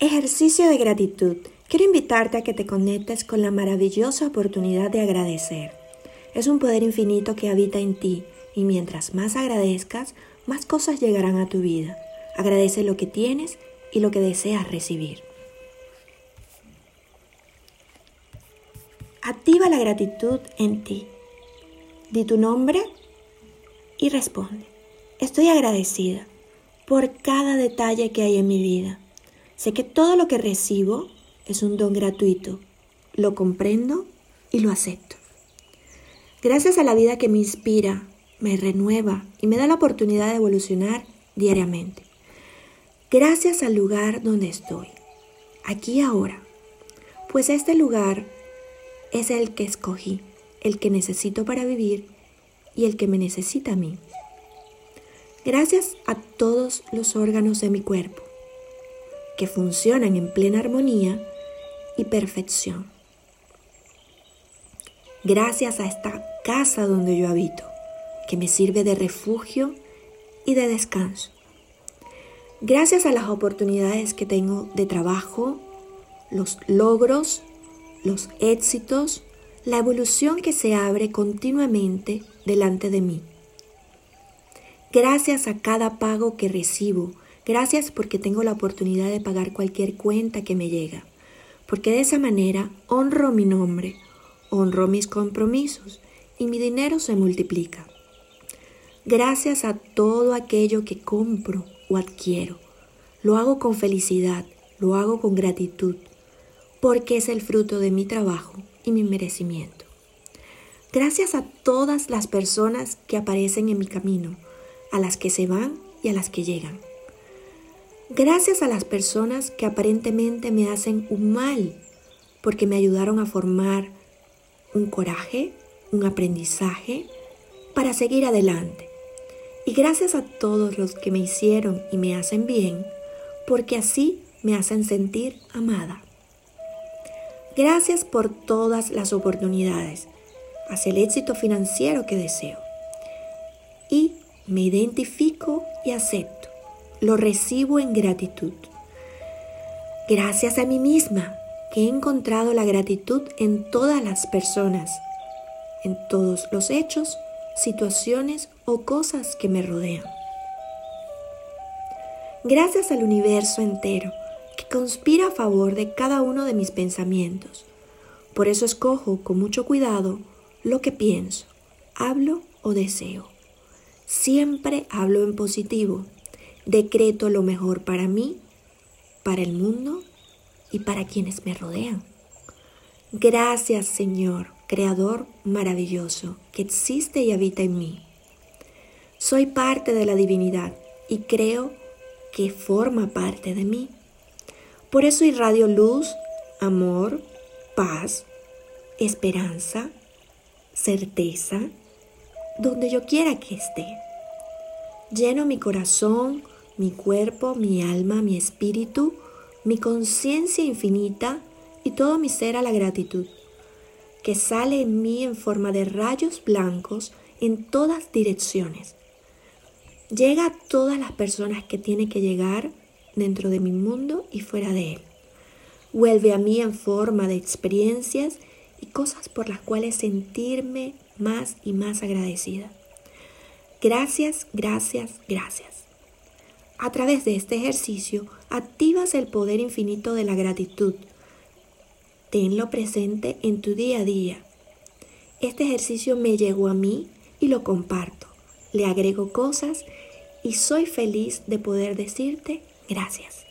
Ejercicio de gratitud. Quiero invitarte a que te conectes con la maravillosa oportunidad de agradecer. Es un poder infinito que habita en ti y mientras más agradezcas, más cosas llegarán a tu vida. Agradece lo que tienes y lo que deseas recibir. Activa la gratitud en ti. Di tu nombre y responde. Estoy agradecida por cada detalle que hay en mi vida Sé que todo lo que recibo es un don gratuito. Lo comprendo y lo acepto. Gracias a la vida que me inspira, me renueva y me da la oportunidad de evolucionar diariamente. Gracias al lugar donde estoy, aquí ahora, pues este lugar es el que escogí, el que necesito para vivir y el que me necesita a mí. Gracias a todos los órganos de mi cuerpo, que funcionan en plena armonía y perfección. Gracias a esta casa donde yo habito, que me sirve de refugio y de descanso. Gracias a las oportunidades que tengo de trabajo, los logros, los éxitos, la evolución que se abre continuamente delante de mí. Gracias a cada pago que recibo Gracias porque tengo la oportunidad de pagar cualquier cuenta que me llega, porque de esa manera honro mi nombre, honro mis compromisos y mi dinero se multiplica. Gracias a todo aquello que compro o adquiero, lo hago con felicidad, lo hago con gratitud, porque es el fruto de mi trabajo y mi merecimiento. Gracias a todas las personas que aparecen en mi camino, a las que se van y a las que llegan. Gracias a las personas que aparentemente me hacen un mal, porque me ayudaron a formar un coraje, un aprendizaje para seguir adelante. Y gracias a todos los que me hicieron y me hacen bien, porque así me hacen sentir amada. Gracias por todas las oportunidades hacia el éxito financiero que deseo. Y me identifico y acepto lo recibo en gratitud. Gracias a mí misma que he encontrado la gratitud en todas las personas, en todos los hechos, situaciones o cosas que me rodean. Gracias al universo entero que conspira a favor de cada uno de mis pensamientos. Por eso escojo con mucho cuidado lo que pienso, hablo o deseo. Siempre hablo en positivo Decreto lo mejor para mí, para el mundo y para quienes me rodean. Gracias Señor, Creador maravilloso, que existe y habita en mí. Soy parte de la divinidad y creo que forma parte de mí. Por eso irradio luz, amor, paz, esperanza, certeza, donde yo quiera que esté. Lleno mi corazón mi cuerpo, mi alma, mi espíritu, mi conciencia infinita y todo mi ser a la gratitud, que sale en mí en forma de rayos blancos en todas direcciones. Llega a todas las personas que tiene que llegar dentro de mi mundo y fuera de él. Vuelve a mí en forma de experiencias y cosas por las cuales sentirme más y más agradecida. Gracias, gracias, gracias. A través de este ejercicio activas el poder infinito de la gratitud. Tenlo presente en tu día a día. Este ejercicio me llegó a mí y lo comparto. Le agrego cosas y soy feliz de poder decirte gracias.